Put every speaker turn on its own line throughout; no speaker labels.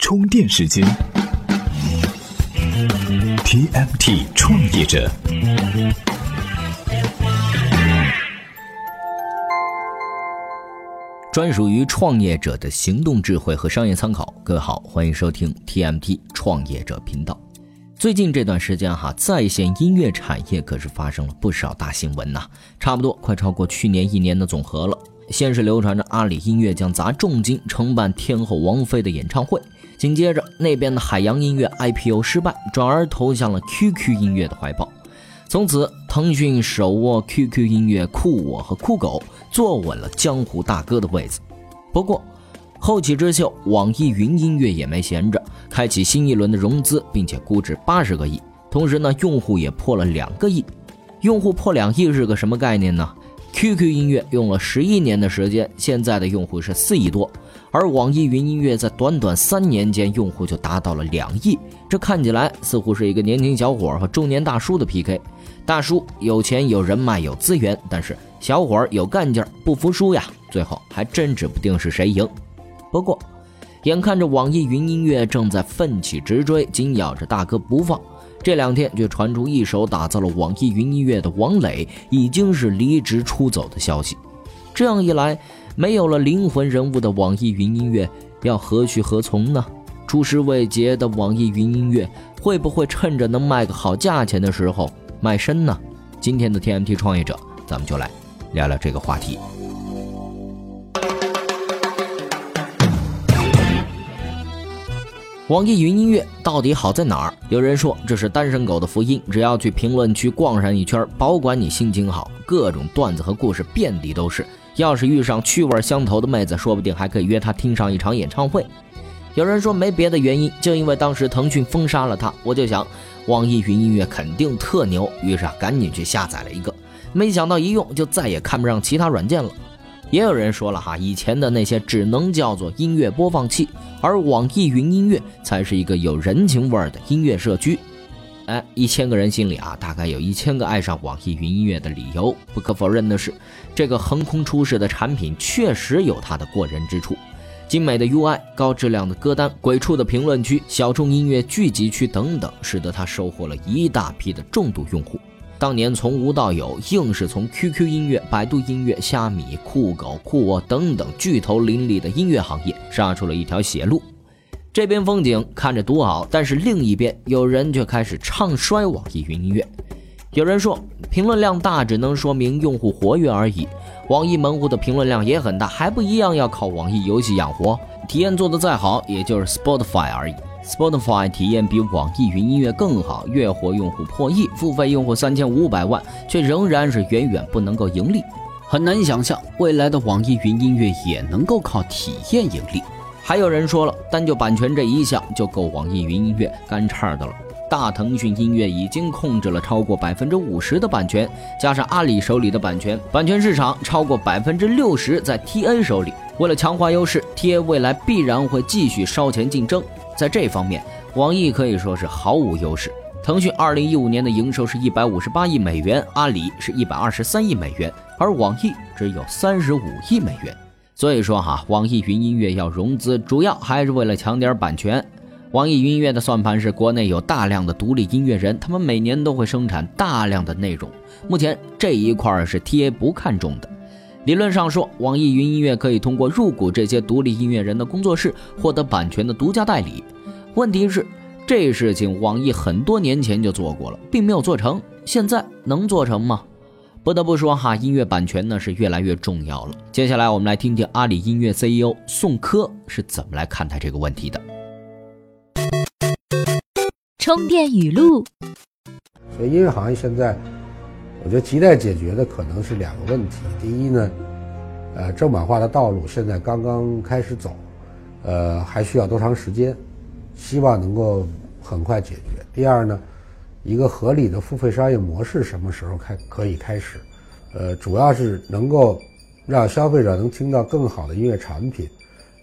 充电时间，TMT 创业者，
专属于创业者的行动智慧和商业参考。各位好，欢迎收听 TMT 创业者频道。最近这段时间哈，在线音乐产业可是发生了不少大新闻呐，差不多快超过去年一年的总和了。先是流传着阿里音乐将砸重金承办天后王菲的演唱会，紧接着那边的海洋音乐 IPO 失败，转而投向了 QQ 音乐的怀抱。从此，腾讯手握 QQ 音乐、酷我和酷狗，坐稳了江湖大哥的位子。不过，后起之秀网易云音乐也没闲着，开启新一轮的融资，并且估值八十个亿，同时呢，用户也破了两个亿。用户破两亿是个什么概念呢？QQ 音乐用了十一年的时间，现在的用户是四亿多，而网易云音乐在短短三年间用户就达到了两亿。这看起来似乎是一个年轻小伙和中年大叔的 PK。大叔有钱有人脉有资源，但是小伙有干劲儿，不服输呀。最后还真指不定是谁赢。不过，眼看着网易云音乐正在奋起直追，紧咬着大哥不放。这两天却传出一手打造了网易云音乐的王磊已经是离职出走的消息，这样一来，没有了灵魂人物的网易云音乐要何去何从呢？出师未捷的网易云音乐会不会趁着能卖个好价钱的时候卖身呢？今天的 TMT 创业者，咱们就来聊聊这个话题。网易云音乐到底好在哪儿？有人说这是单身狗的福音，只要去评论区逛上一圈，保管你心情好，各种段子和故事遍地都是。要是遇上趣味相投的妹子，说不定还可以约她听上一场演唱会。有人说没别的原因，就因为当时腾讯封杀了他。我就想，网易云音乐肯定特牛，于是啊，赶紧去下载了一个。没想到一用就再也看不上其他软件了。也有人说了哈，以前的那些只能叫做音乐播放器，而网易云音乐才是一个有人情味儿的音乐社区。哎，一千个人心里啊，大概有一千个爱上网易云音乐的理由。不可否认的是，这个横空出世的产品确实有它的过人之处：精美的 UI、高质量的歌单、鬼畜的评论区、小众音乐聚集区等等，使得它收获了一大批的重度用户。当年从无到有，硬是从 QQ 音乐、百度音乐、虾米、酷狗、酷我等等巨头林立的音乐行业杀出了一条血路。这边风景看着独好，但是另一边有人却开始唱衰网易云音乐。有人说，评论量大只能说明用户活跃而已，网易门户的评论量也很大，还不一样要靠网易游戏养活，体验做得再好，也就是 Spotify 而已。Spotify 体验比网易云音乐更好，月活用户破亿，付费用户三千五百万，却仍然是远远不能够盈利。很难想象未来的网易云音乐也能够靠体验盈利。还有人说了，单就版权这一项就够网易云音乐干叉的了。大腾讯音乐已经控制了超过百分之五十的版权，加上阿里手里的版权，版权市场超过百分之六十在 TA 手里。为了强化优势，TA 未来必然会继续烧钱竞争。在这方面，网易可以说是毫无优势。腾讯二零一五年的营收是一百五十八亿美元，阿里是一百二十三亿美元，而网易只有三十五亿美元。所以说哈，网易云音乐要融资，主要还是为了抢点版权。网易云音乐的算盘是国内有大量的独立音乐人，他们每年都会生产大量的内容。目前这一块是 TA 不看重的。理论上说，网易云音乐可以通过入股这些独立音乐人的工作室，获得版权的独家代理。问题是，这事情网易很多年前就做过了，并没有做成。现在能做成吗？不得不说哈，音乐版权呢是越来越重要了。接下来我们来听听阿里音乐 CEO 宋柯是怎么来看待这个问题的。
充电语录。
所以音乐行业现在。我觉得亟待解决的可能是两个问题。第一呢，呃，正版化的道路现在刚刚开始走，呃，还需要多长时间？希望能够很快解决。第二呢，一个合理的付费商业模式什么时候开可以开始？呃，主要是能够让消费者能听到更好的音乐产品，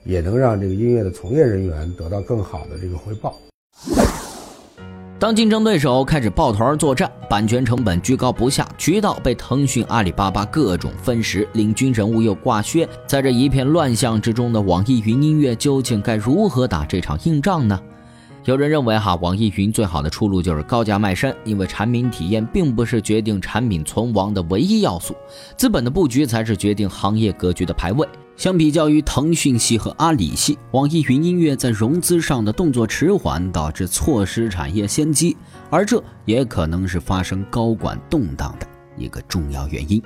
也能让这个音乐的从业人员得到更好的这个回报。
当竞争对手开始抱团作战，版权成本居高不下，渠道被腾讯、阿里巴巴各种分食，领军人物又挂靴，在这一片乱象之中的网易云音乐究竟该如何打这场硬仗呢？有人认为，哈，网易云最好的出路就是高价卖身，因为产品体验并不是决定产品存亡的唯一要素，资本的布局才是决定行业格局的排位。相比较于腾讯系和阿里系，网易云音乐在融资上的动作迟缓，导致错失产业先机，而这也可能是发生高管动荡的一个重要原因。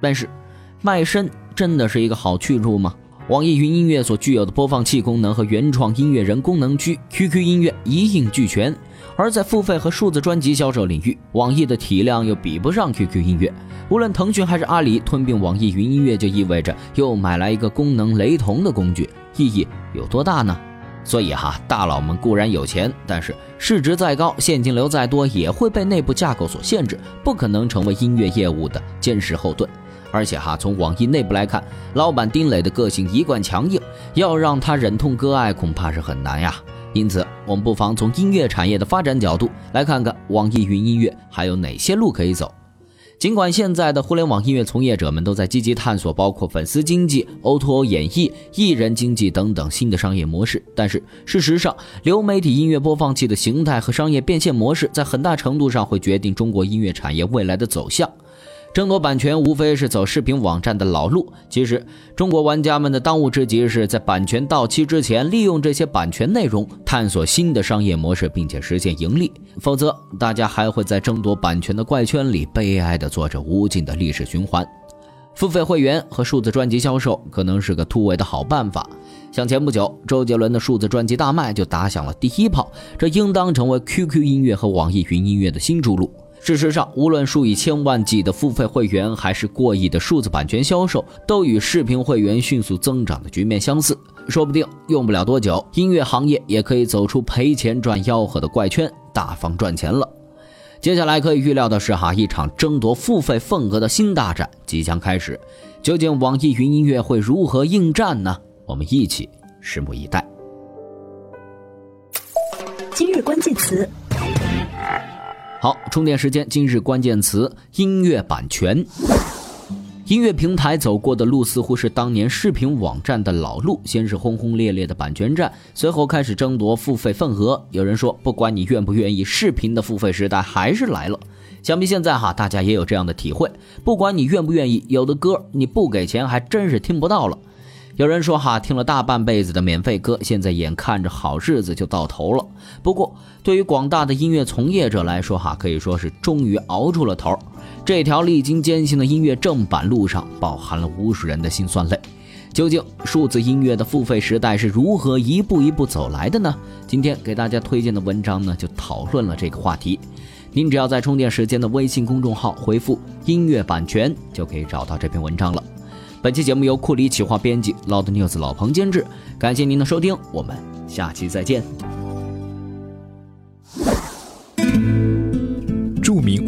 但是，卖身真的是一个好去处吗？网易云音乐所具有的播放器功能和原创音乐人功能区，QQ 音乐一应俱全。而在付费和数字专辑销售领域，网易的体量又比不上 QQ 音乐。无论腾讯还是阿里吞并网易云音乐，就意味着又买来一个功能雷同的工具，意义有多大呢？所以哈，大佬们固然有钱，但是市值再高，现金流再多，也会被内部架构所限制，不可能成为音乐业务的坚实后盾。而且哈，从网易内部来看，老板丁磊的个性一贯强硬，要让他忍痛割爱，恐怕是很难呀。因此，我们不妨从音乐产业的发展角度来看看网易云音乐还有哪些路可以走。尽管现在的互联网音乐从业者们都在积极探索包括粉丝经济、O2O 演绎、艺人经济等等新的商业模式，但是事实上，流媒体音乐播放器的形态和商业变现模式，在很大程度上会决定中国音乐产业未来的走向。争夺版权无非是走视频网站的老路。其实，中国玩家们的当务之急是在版权到期之前，利用这些版权内容探索新的商业模式，并且实现盈利。否则，大家还会在争夺版权的怪圈里悲哀地做着无尽的历史循环。付费会员和数字专辑销售可能是个突围的好办法。像前不久周杰伦的数字专辑大卖就打响了第一炮，这应当成为 QQ 音乐和网易云音乐的新出路。事实上，无论数以千万计的付费会员，还是过亿的数字版权销售，都与视频会员迅速增长的局面相似。说不定用不了多久，音乐行业也可以走出赔钱赚吆喝的怪圈，大方赚钱了。接下来可以预料的是，哈，一场争夺付费份额的新大战即将开始。究竟网易云音乐会如何应战呢？我们一起拭目以待。
今日关键词。
好，充电时间。今日关键词：音乐版权。音乐平台走过的路似乎是当年视频网站的老路，先是轰轰烈烈的版权战，随后开始争夺付费份额。有人说，不管你愿不愿意，视频的付费时代还是来了。想必现在哈，大家也有这样的体会：不管你愿不愿意，有的歌你不给钱还真是听不到了。有人说哈，听了大半辈子的免费歌，现在眼看着好日子就到头了。不过，对于广大的音乐从业者来说哈，可以说是终于熬出了头。这条历经艰辛的音乐正版路上，饱含了无数人的辛酸泪。究竟数字音乐的付费时代是如何一步一步走来的呢？今天给大家推荐的文章呢，就讨论了这个话题。您只要在充电时间的微信公众号回复“音乐版权”，就可以找到这篇文章了。本期节目由库里企划编辑老邓 News 老彭监制。感谢您的收听，我们下期再见。